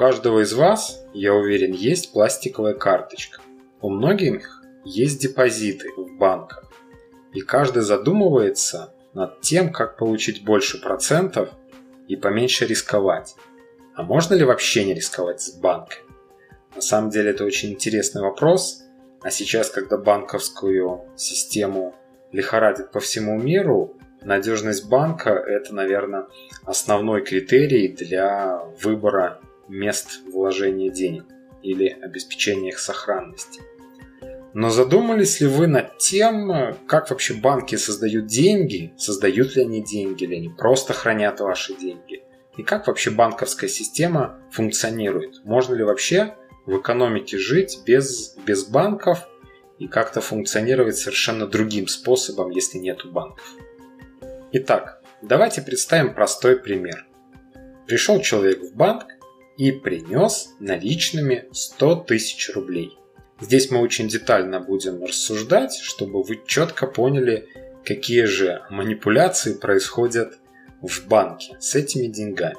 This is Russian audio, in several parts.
каждого из вас, я уверен, есть пластиковая карточка. У многих есть депозиты в банках. И каждый задумывается над тем, как получить больше процентов и поменьше рисковать. А можно ли вообще не рисковать с банком? На самом деле это очень интересный вопрос. А сейчас, когда банковскую систему лихорадит по всему миру, надежность банка – это, наверное, основной критерий для выбора мест вложения денег или обеспечения их сохранности. Но задумались ли вы над тем, как вообще банки создают деньги, создают ли они деньги, или они просто хранят ваши деньги? И как вообще банковская система функционирует? Можно ли вообще в экономике жить без, без банков и как-то функционировать совершенно другим способом, если нету банков? Итак, давайте представим простой пример. Пришел человек в банк и принес наличными 100 тысяч рублей. Здесь мы очень детально будем рассуждать, чтобы вы четко поняли, какие же манипуляции происходят в банке с этими деньгами.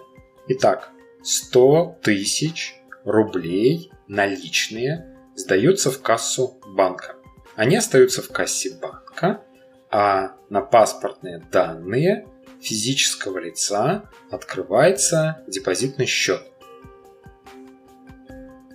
Итак, 100 тысяч рублей наличные сдаются в кассу банка. Они остаются в кассе банка, а на паспортные данные физического лица открывается депозитный счет.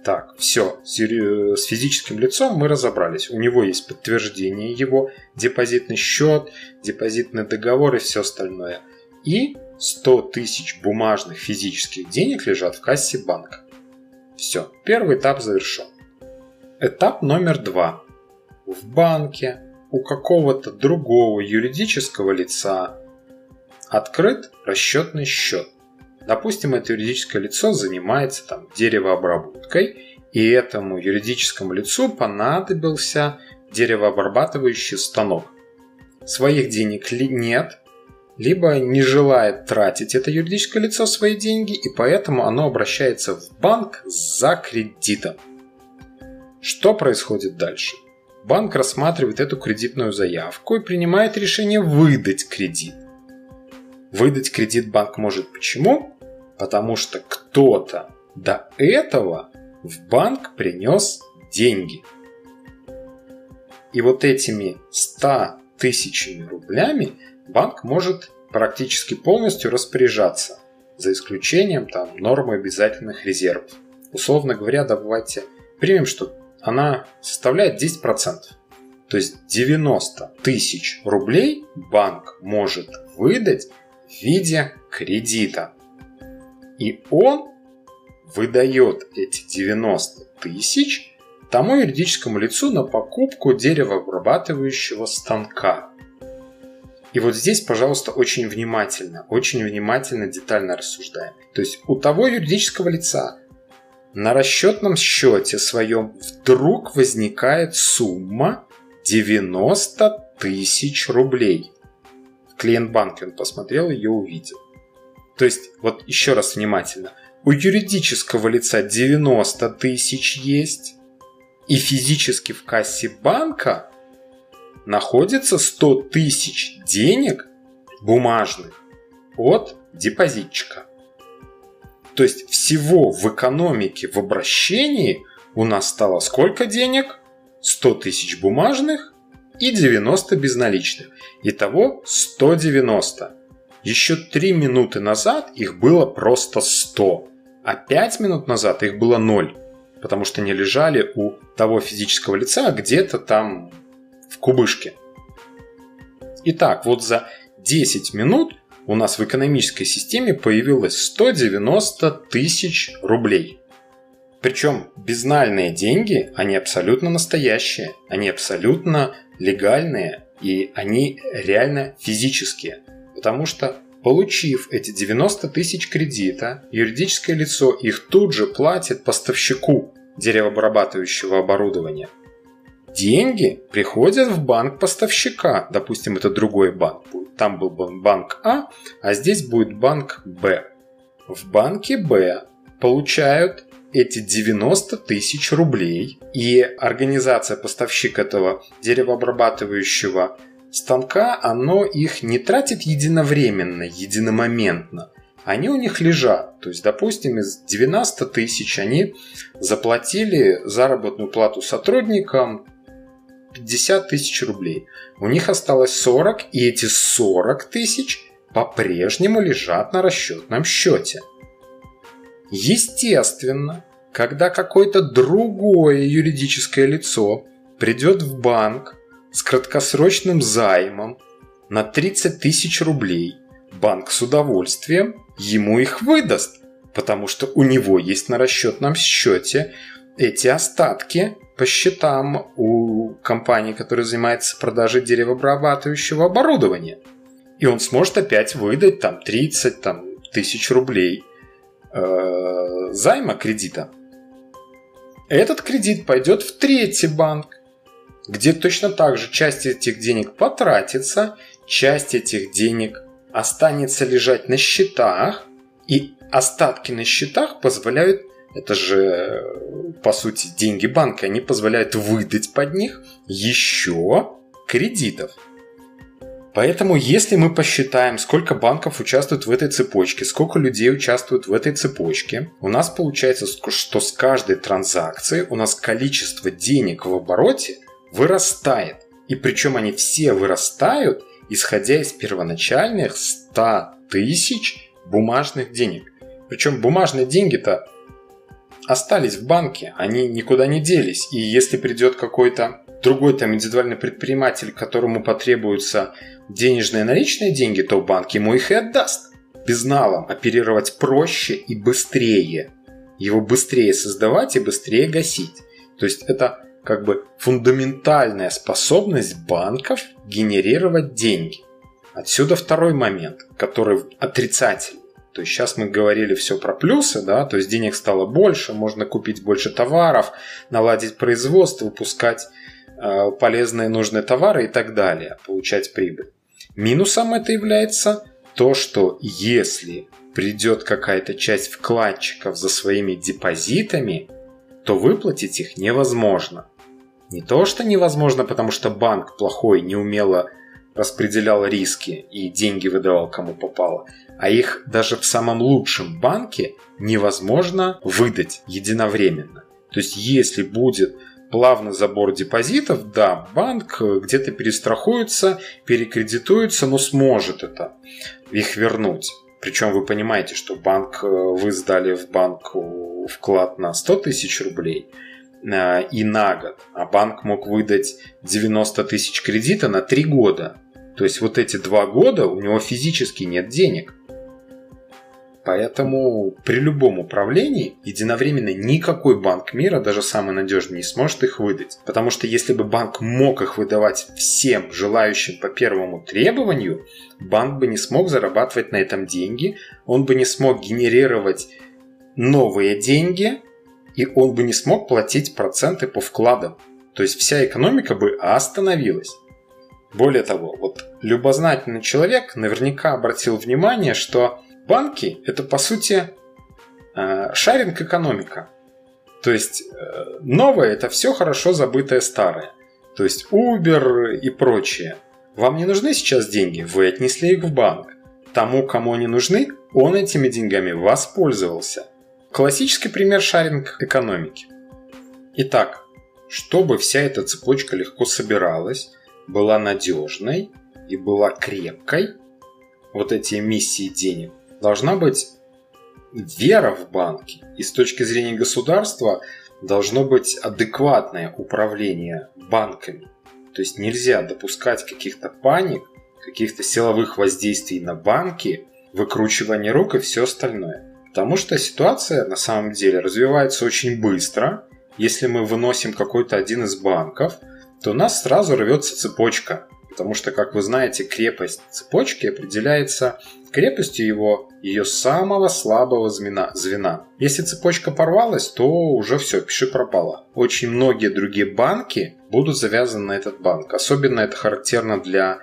Так, все, с физическим лицом мы разобрались. У него есть подтверждение его, депозитный счет, депозитный договор и все остальное. И 100 тысяч бумажных физических денег лежат в кассе банка. Все, первый этап завершен. Этап номер два. В банке у какого-то другого юридического лица открыт расчетный счет. Допустим, это юридическое лицо занимается там деревообработкой, и этому юридическому лицу понадобился деревообрабатывающий станок. Своих денег ли нет, либо не желает тратить это юридическое лицо свои деньги, и поэтому оно обращается в банк за кредитом. Что происходит дальше? Банк рассматривает эту кредитную заявку и принимает решение выдать кредит. Выдать кредит банк может почему? Потому что кто-то до этого в банк принес деньги. И вот этими 100 тысячами рублями банк может практически полностью распоряжаться, за исключением там, нормы обязательных резервов. Условно говоря, давайте примем, что она составляет 10%. То есть 90 тысяч рублей банк может выдать в виде кредита. И он выдает эти 90 тысяч тому юридическому лицу на покупку деревообрабатывающего станка. И вот здесь, пожалуйста, очень внимательно, очень внимательно, детально рассуждаем. То есть у того юридического лица на расчетном счете своем вдруг возникает сумма 90 тысяч рублей. Клиент банка он посмотрел, ее увидел. То есть, вот еще раз внимательно. У юридического лица 90 тысяч есть, и физически в кассе банка находится 100 тысяч денег бумажных от депозитчика. То есть всего в экономике, в обращении у нас стало сколько денег? 100 тысяч бумажных и 90 безналичных. Итого 190. Еще 3 минуты назад их было просто 100, а 5 минут назад их было 0, потому что они лежали у того физического лица где-то там в кубышке. Итак, вот за 10 минут у нас в экономической системе появилось 190 тысяч рублей. Причем безнальные деньги, они абсолютно настоящие, они абсолютно легальные и они реально физические. Потому что получив эти 90 тысяч кредита, юридическое лицо их тут же платит поставщику деревообрабатывающего оборудования – деньги приходят в банк поставщика. Допустим, это другой банк будет. Там был банк А, а здесь будет банк Б. В банке Б получают эти 90 тысяч рублей, и организация поставщик этого деревообрабатывающего станка, оно их не тратит единовременно, единомоментно, они у них лежат. То есть, допустим, из 90 тысяч они заплатили заработную плату сотрудникам 50 тысяч рублей. У них осталось 40, и эти 40 тысяч по-прежнему лежат на расчетном счете. Естественно, когда какое-то другое юридическое лицо придет в банк с краткосрочным займом на 30 тысяч рублей, банк с удовольствием ему их выдаст, потому что у него есть на расчетном счете эти остатки по счетам у компании, которая занимается продажей деревообрабатывающего оборудования. И он сможет опять выдать там 30 там, тысяч рублей э, займа кредита. Этот кредит пойдет в третий банк, где точно так же часть этих денег потратится, часть этих денег останется лежать на счетах, и остатки на счетах позволяют, это же по сути деньги банка, они позволяют выдать под них еще кредитов. Поэтому, если мы посчитаем, сколько банков участвует в этой цепочке, сколько людей участвует в этой цепочке, у нас получается, что с каждой транзакцией у нас количество денег в обороте вырастает. И причем они все вырастают, исходя из первоначальных 100 тысяч бумажных денег. Причем бумажные деньги-то остались в банке, они никуда не делись. И если придет какой-то другой там индивидуальный предприниматель, которому потребуются денежные наличные деньги, то банк ему их и отдаст. Безналом оперировать проще и быстрее. Его быстрее создавать и быстрее гасить. То есть это как бы фундаментальная способность банков генерировать деньги. Отсюда второй момент, который отрицательный. То есть сейчас мы говорили все про плюсы, да, то есть денег стало больше, можно купить больше товаров, наладить производство, выпускать э, полезные нужные товары и так далее, получать прибыль. Минусом это является то, что если придет какая-то часть вкладчиков за своими депозитами, то выплатить их невозможно. Не то, что невозможно, потому что банк плохой неумело распределял риски и деньги выдавал кому попало, а их даже в самом лучшем банке невозможно выдать единовременно. То есть если будет плавный забор депозитов, да, банк где-то перестрахуется, перекредитуется, но сможет это, их вернуть. Причем вы понимаете, что банк, э, вы сдали в банк вклад на 100 тысяч рублей э, и на год, а банк мог выдать 90 тысяч кредита на 3 года. То есть вот эти два года у него физически нет денег. Поэтому при любом управлении единовременно никакой банк мира, даже самый надежный, не сможет их выдать. Потому что если бы банк мог их выдавать всем желающим по первому требованию, банк бы не смог зарабатывать на этом деньги, он бы не смог генерировать новые деньги, и он бы не смог платить проценты по вкладам. То есть вся экономика бы остановилась. Более того, вот любознательный человек наверняка обратил внимание, что банки – это, по сути, э, шаринг-экономика. То есть э, новое – это все хорошо забытое старое. То есть Uber и прочее. Вам не нужны сейчас деньги, вы отнесли их в банк. Тому, кому они нужны, он этими деньгами воспользовался. Классический пример шаринг-экономики. Итак, чтобы вся эта цепочка легко собиралась, была надежной и была крепкой, вот эти эмиссии денег, должна быть вера в банки. И с точки зрения государства должно быть адекватное управление банками. То есть нельзя допускать каких-то паник, каких-то силовых воздействий на банки, выкручивание рук и все остальное. Потому что ситуация на самом деле развивается очень быстро. Если мы выносим какой-то один из банков, то у нас сразу рвется цепочка. Потому что, как вы знаете, крепость цепочки определяется крепостью его ее самого слабого звена. звена. Если цепочка порвалась, то уже все, пиши пропало. Очень многие другие банки будут завязаны на этот банк. Особенно это характерно для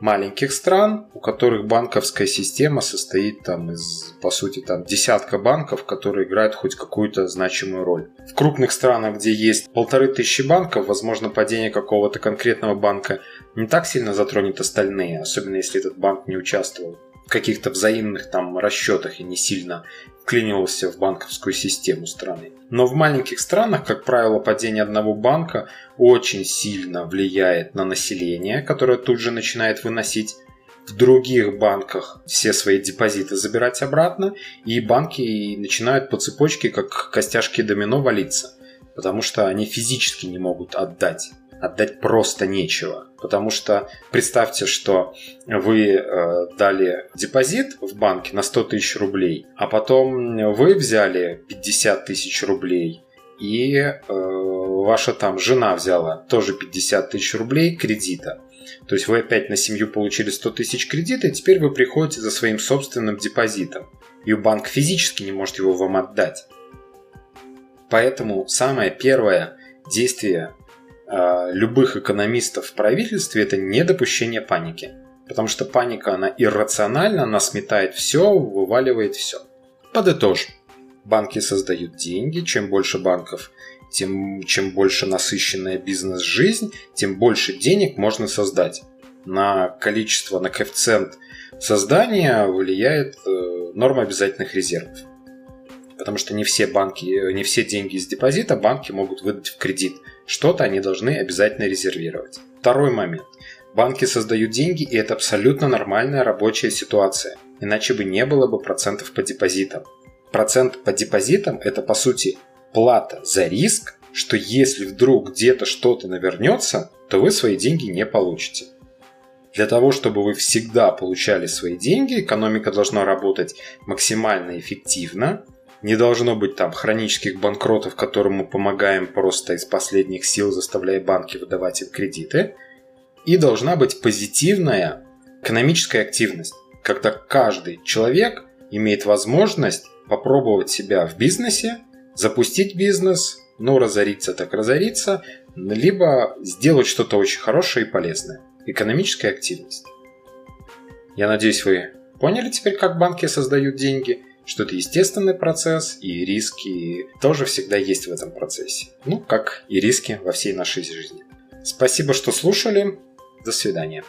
маленьких стран, у которых банковская система состоит там из, по сути, там десятка банков, которые играют хоть какую-то значимую роль. В крупных странах, где есть полторы тысячи банков, возможно, падение какого-то конкретного банка не так сильно затронет остальные, особенно если этот банк не участвовал каких-то взаимных там расчетах и не сильно вклинивался в банковскую систему страны. Но в маленьких странах, как правило, падение одного банка очень сильно влияет на население, которое тут же начинает выносить в других банках все свои депозиты забирать обратно, и банки начинают по цепочке, как костяшки домино, валиться, потому что они физически не могут отдать. Отдать просто нечего. Потому что представьте, что вы э, дали депозит в банке на 100 тысяч рублей, а потом вы взяли 50 тысяч рублей, и э, ваша там жена взяла тоже 50 тысяч рублей кредита. То есть вы опять на семью получили 100 тысяч кредита, и теперь вы приходите за своим собственным депозитом. И банк физически не может его вам отдать. Поэтому самое первое действие любых экономистов в правительстве это недопущение паники. Потому что паника, она иррациональна, она сметает все, вываливает все. Подытожим. Банки создают деньги, чем больше банков тем чем больше насыщенная бизнес-жизнь, тем больше денег можно создать. На количество, на коэффициент создания влияет э, норма обязательных резервов. Потому что не все банки, не все деньги из депозита банки могут выдать в кредит. Что-то они должны обязательно резервировать. Второй момент. Банки создают деньги, и это абсолютно нормальная рабочая ситуация. Иначе бы не было бы процентов по депозитам. Процент по депозитам – это, по сути, плата за риск, что если вдруг где-то что-то навернется, то вы свои деньги не получите. Для того, чтобы вы всегда получали свои деньги, экономика должна работать максимально эффективно, не должно быть там хронических банкротов, которым мы помогаем просто из последних сил, заставляя банки выдавать им кредиты. И должна быть позитивная экономическая активность, когда каждый человек имеет возможность попробовать себя в бизнесе, запустить бизнес, ну, разориться так разориться, либо сделать что-то очень хорошее и полезное. Экономическая активность. Я надеюсь, вы поняли теперь, как банки создают деньги, что это естественный процесс, и риски тоже всегда есть в этом процессе. Ну, как и риски во всей нашей жизни. Спасибо, что слушали. До свидания.